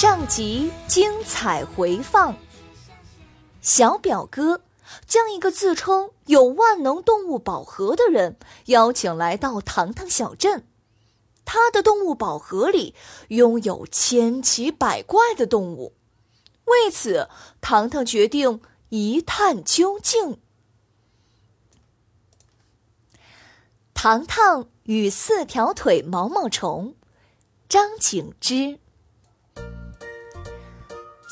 上集精彩回放。小表哥。将一个自称有万能动物宝盒的人邀请来到糖糖小镇，他的动物宝盒里拥有千奇百怪的动物。为此，糖糖决定一探究竟。糖糖与四条腿毛毛虫，张景之，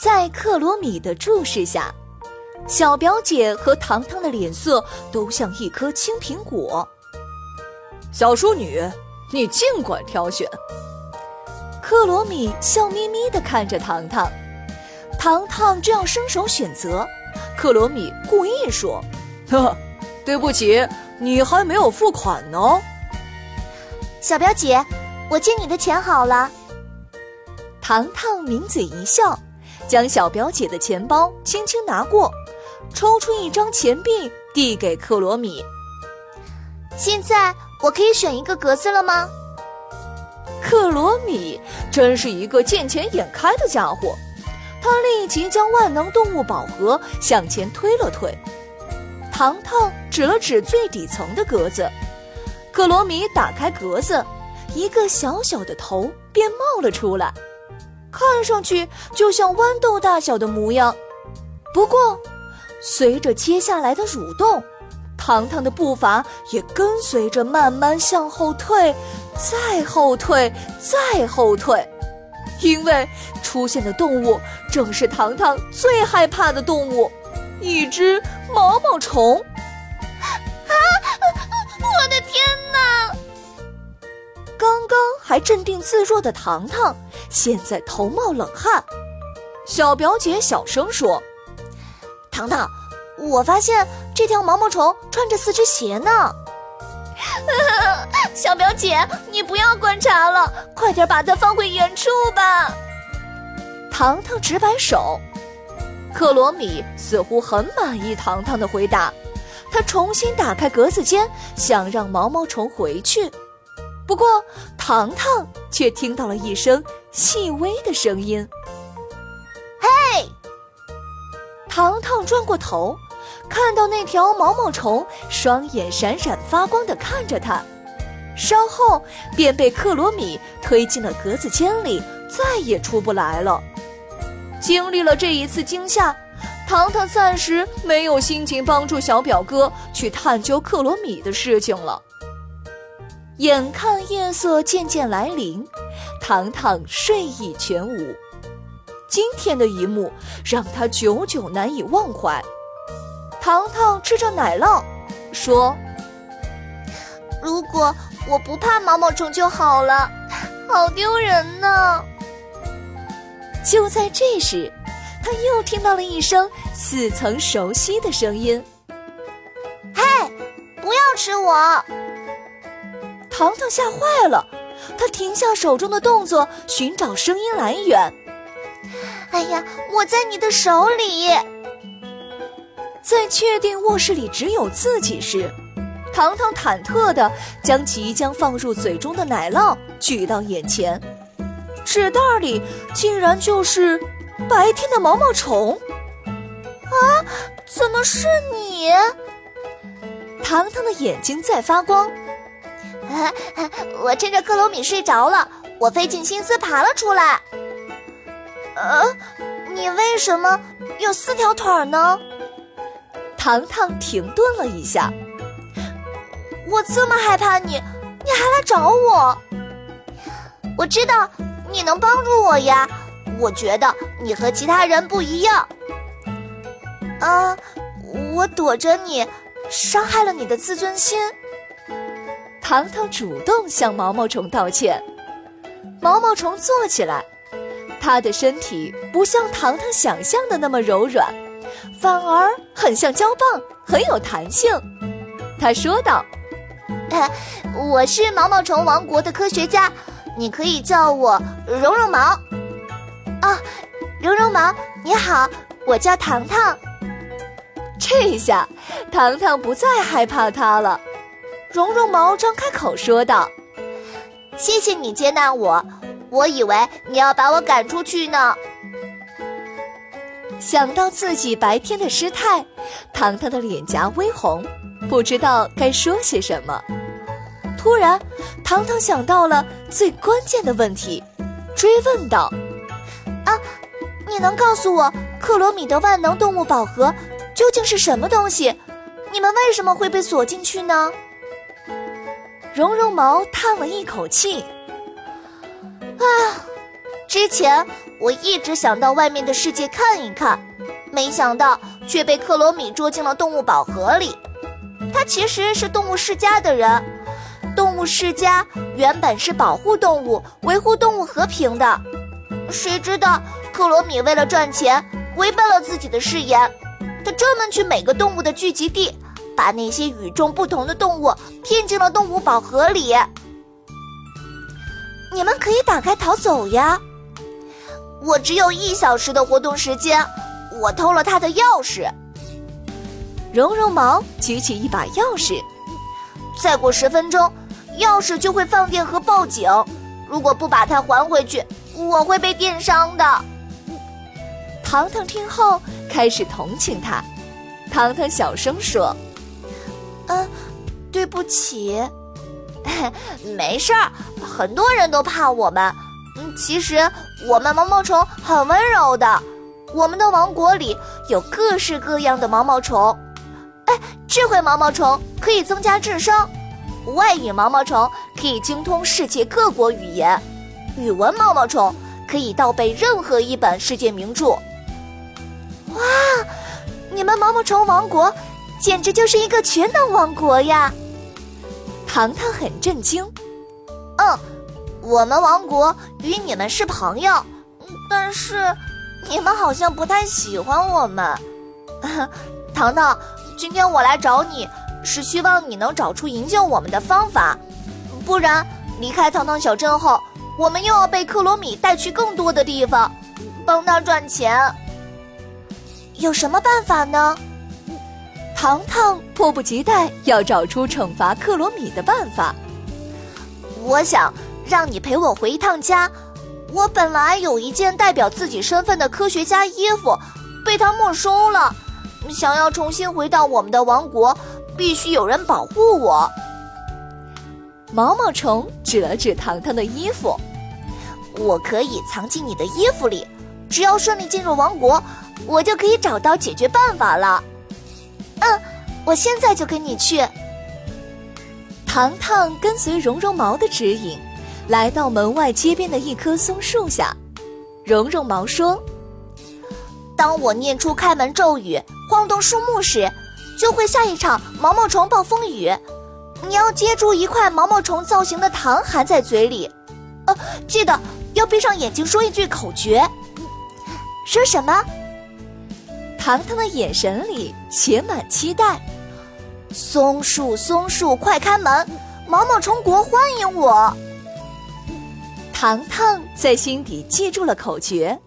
在克罗米的注视下。小表姐和糖糖的脸色都像一颗青苹果。小淑女，你尽管挑选。克罗米笑眯眯地看着糖糖，糖糖这样伸手选择，克罗米故意说：“呵，对不起，你还没有付款呢。”小表姐，我借你的钱好了。糖糖抿嘴一笑，将小表姐的钱包轻轻拿过。抽出一张钱币，递给克罗米。现在我可以选一个格子了吗？克罗米真是一个见钱眼开的家伙，他立即将万能动物宝盒向前推了推。糖糖指了指最底层的格子，克罗米打开格子，一个小小的头便冒了出来，看上去就像豌豆大小的模样。不过。随着接下来的蠕动，糖糖的步伐也跟随着慢慢向后退，再后退，再后退，因为出现的动物正是糖糖最害怕的动物——一只毛毛虫。啊！我的天哪！刚刚还镇定自若的糖糖，现在头冒冷汗。小表姐小声说。糖糖，我发现这条毛毛虫穿着四只鞋呢。小表姐，你不要观察了，快点把它放回原处吧。糖糖直摆手。克罗米似乎很满意糖糖的回答，他重新打开格子间，想让毛毛虫回去。不过，糖糖却听到了一声细微的声音。嘿糖糖转过头，看到那条毛毛虫双眼闪闪发光的看着他，稍后便被克罗米推进了格子间里，再也出不来了。经历了这一次惊吓，糖糖暂时没有心情帮助小表哥去探究克罗米的事情了。眼看夜色渐渐来临，糖糖睡意全无。今天的一幕让他久久难以忘怀。糖糖吃着奶酪，说：“如果我不怕毛毛虫就好了，好丢人呢。”就在这时，他又听到了一声似曾熟悉的声音：“嘿，不要吃我！”糖糖吓坏了，他停下手中的动作，寻找声音来源。哎呀，我在你的手里。在确定卧室里只有自己时，糖糖忐忑地将即将放入嘴中的奶酪举到眼前，纸袋里竟然就是白天的毛毛虫。啊，怎么是你？糖糖的眼睛在发光。我趁着克罗米睡着了，我费尽心思爬了出来。呃，你为什么有四条腿呢？糖糖停顿了一下。我这么害怕你，你还来找我？我知道你能帮助我呀。我觉得你和其他人不一样。啊，我躲着你，伤害了你的自尊心。糖糖主动向毛毛虫道歉。毛毛虫坐起来，它的身体不像糖糖想象的那么柔软，反而很像胶棒，很有弹性。他说道：“我是毛毛虫王国的科学家，你可以叫我绒绒毛。”啊，绒绒毛，你好，我叫糖糖。这下，糖糖不再害怕它了。绒绒毛张开口说道：“谢谢你接纳我，我以为你要把我赶出去呢。”想到自己白天的失态，糖糖的脸颊微红，不知道该说些什么。突然，糖糖想到了最关键的问题，追问道：“啊，你能告诉我克罗米的万能动物宝盒究竟是什么东西？你们为什么会被锁进去呢？”绒绒毛叹了一口气：“啊，之前我一直想到外面的世界看一看，没想到却被克罗米捉进了动物宝盒里。他其实是动物世家的人，动物世家原本是保护动物、维护动物和平的。谁知道克罗米为了赚钱，违背了自己的誓言，他专门去每个动物的聚集地。”把那些与众不同的动物骗进了动物宝盒里。你们可以打开逃走呀！我只有一小时的活动时间，我偷了他的钥匙。绒绒毛举起一把钥匙，再过十分钟，钥匙就会放电和报警。如果不把它还回去，我会被电伤的。糖糖听后开始同情他。糖糖小声说。嗯，对不起，没事儿，很多人都怕我们。嗯，其实我们毛毛虫很温柔的。我们的王国里有各式各样的毛毛虫。哎，智慧毛毛虫可以增加智商，外语毛毛虫可以精通世界各国语言，语文毛毛虫可以倒背任何一本世界名著。哇，你们毛毛虫王国！简直就是一个全能王国呀！糖糖很震惊。嗯，我们王国与你们是朋友，但是你们好像不太喜欢我们。糖糖，今天我来找你是希望你能找出营救我们的方法，不然离开糖糖小镇后，我们又要被克罗米带去更多的地方，帮他赚钱。有什么办法呢？糖糖迫不及待要找出惩罚克罗米的办法。我想让你陪我回一趟家。我本来有一件代表自己身份的科学家衣服，被他没收了。想要重新回到我们的王国，必须有人保护我。毛毛虫指了指糖糖的衣服，我可以藏进你的衣服里。只要顺利进入王国，我就可以找到解决办法了。嗯，我现在就跟你去。糖糖跟随绒绒毛的指引，来到门外街边的一棵松树下。绒绒毛说：“当我念出开门咒语，晃动树木时，就会下一场毛毛虫暴风雨。你要接住一块毛毛虫造型的糖，含在嘴里。呃，记得要闭上眼睛，说一句口诀。说什么？”糖糖的眼神里写满期待。松树，松树，快开门！毛毛虫国欢迎我。糖糖在心底记住了口诀。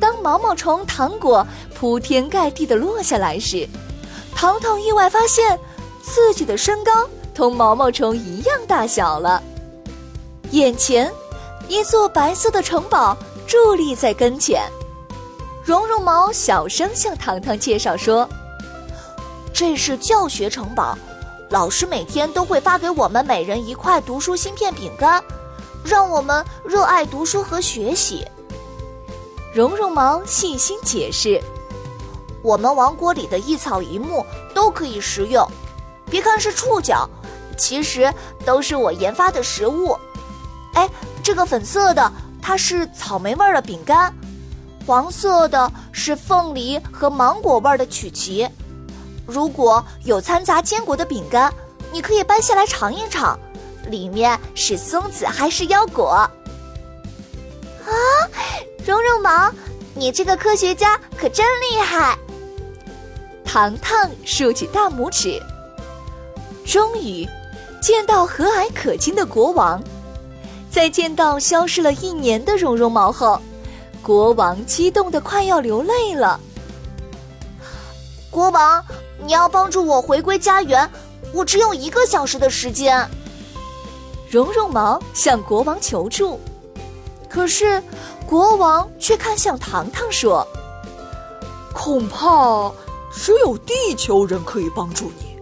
当毛毛虫糖果铺天盖地的落下来时，糖糖意外发现自己的身高同毛毛虫一样大小了。眼前，一座白色的城堡伫立在跟前。绒绒毛小声向糖糖介绍说：“这是教学城堡，老师每天都会发给我们每人一块读书芯片饼干，让我们热爱读书和学习。”绒绒毛细心解释：“我们王国里的一草一木都可以食用，别看是触角，其实都是我研发的食物。哎，这个粉色的，它是草莓味的饼干。”黄色的是凤梨和芒果味的曲奇。如果有掺杂坚果的饼干，你可以掰下来尝一尝，里面是松子还是腰果？啊，绒绒毛，你这个科学家可真厉害！糖糖竖起大拇指。终于，见到和蔼可亲的国王，在见到消失了一年的绒绒毛后，国王激动的快要流泪了。国王，你要帮助我回归家园，我只有一个小时的时间。绒绒毛向国王求助，可是国王却看向糖糖说：“恐怕只有地球人可以帮助你。”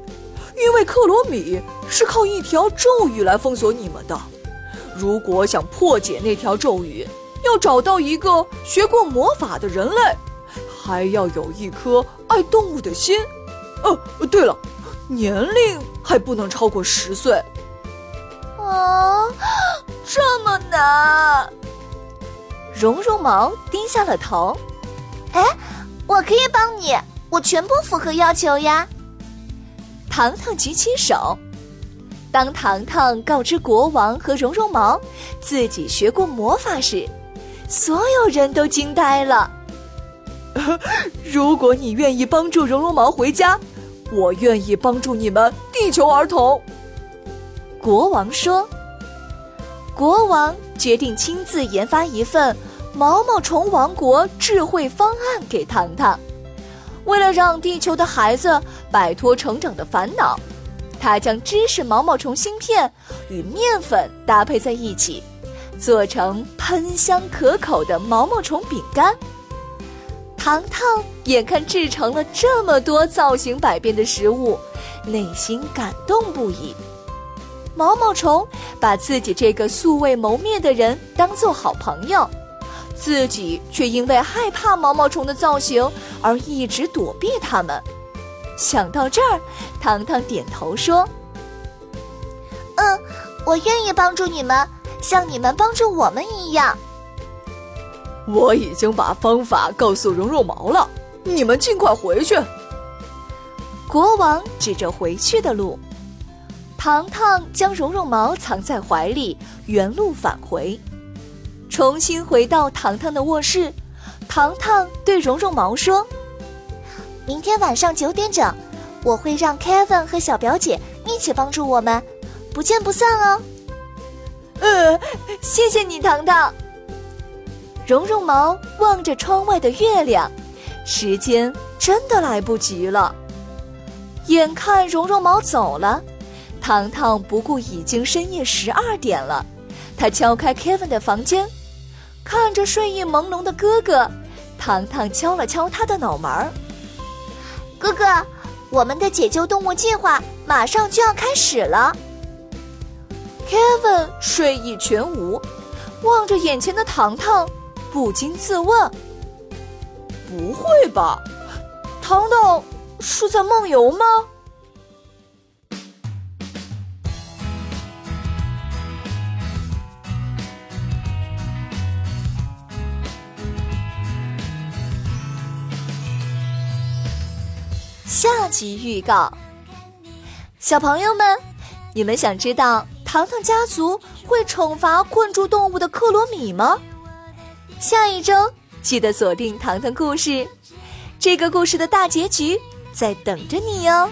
因为克罗米是靠一条咒语来封锁你们的，如果想破解那条咒语，要找到一个学过魔法的人类，还要有一颗爱动物的心。哦，对了，年龄还不能超过十岁。啊，这么难！绒绒毛低下了头。哎，我可以帮你，我全部符合要求呀。糖糖举起手。当糖糖告知国王和绒绒毛自己学过魔法时，所有人都惊呆了。如果你愿意帮助绒绒毛回家，我愿意帮助你们地球儿童。国王说：“国王决定亲自研发一份毛毛虫王国智慧方案给糖糖。”为了让地球的孩子摆脱成长的烦恼，他将知识毛毛虫芯片与面粉搭配在一起，做成喷香可口的毛毛虫饼干。糖糖眼看制成了这么多造型百变的食物，内心感动不已。毛毛虫把自己这个素未谋面的人当做好朋友。自己却因为害怕毛毛虫的造型而一直躲避它们。想到这儿，糖糖点头说：“嗯，我愿意帮助你们，像你们帮助我们一样。”我已经把方法告诉绒绒毛了，你们尽快回去。国王指着回去的路，糖糖将绒绒毛藏在怀里，原路返回。重新回到糖糖的卧室，糖糖对绒绒毛说：“明天晚上九点整，我会让 Kevin 和小表姐一起帮助我们，不见不散哦。”呃，谢谢你，糖糖。绒绒毛望着窗外的月亮，时间真的来不及了。眼看绒绒毛走了，糖糖不顾已经深夜十二点了，他敲开 Kevin 的房间。看着睡意朦胧的哥哥，糖糖敲了敲他的脑门儿。哥哥，我们的解救动物计划马上就要开始了。Kevin 睡意全无，望着眼前的糖糖，不禁自问：不会吧，糖糖是在梦游吗？下集预告：小朋友们，你们想知道糖糖家族会惩罚困住动物的克罗米吗？下一周记得锁定糖糖故事，这个故事的大结局在等着你哟。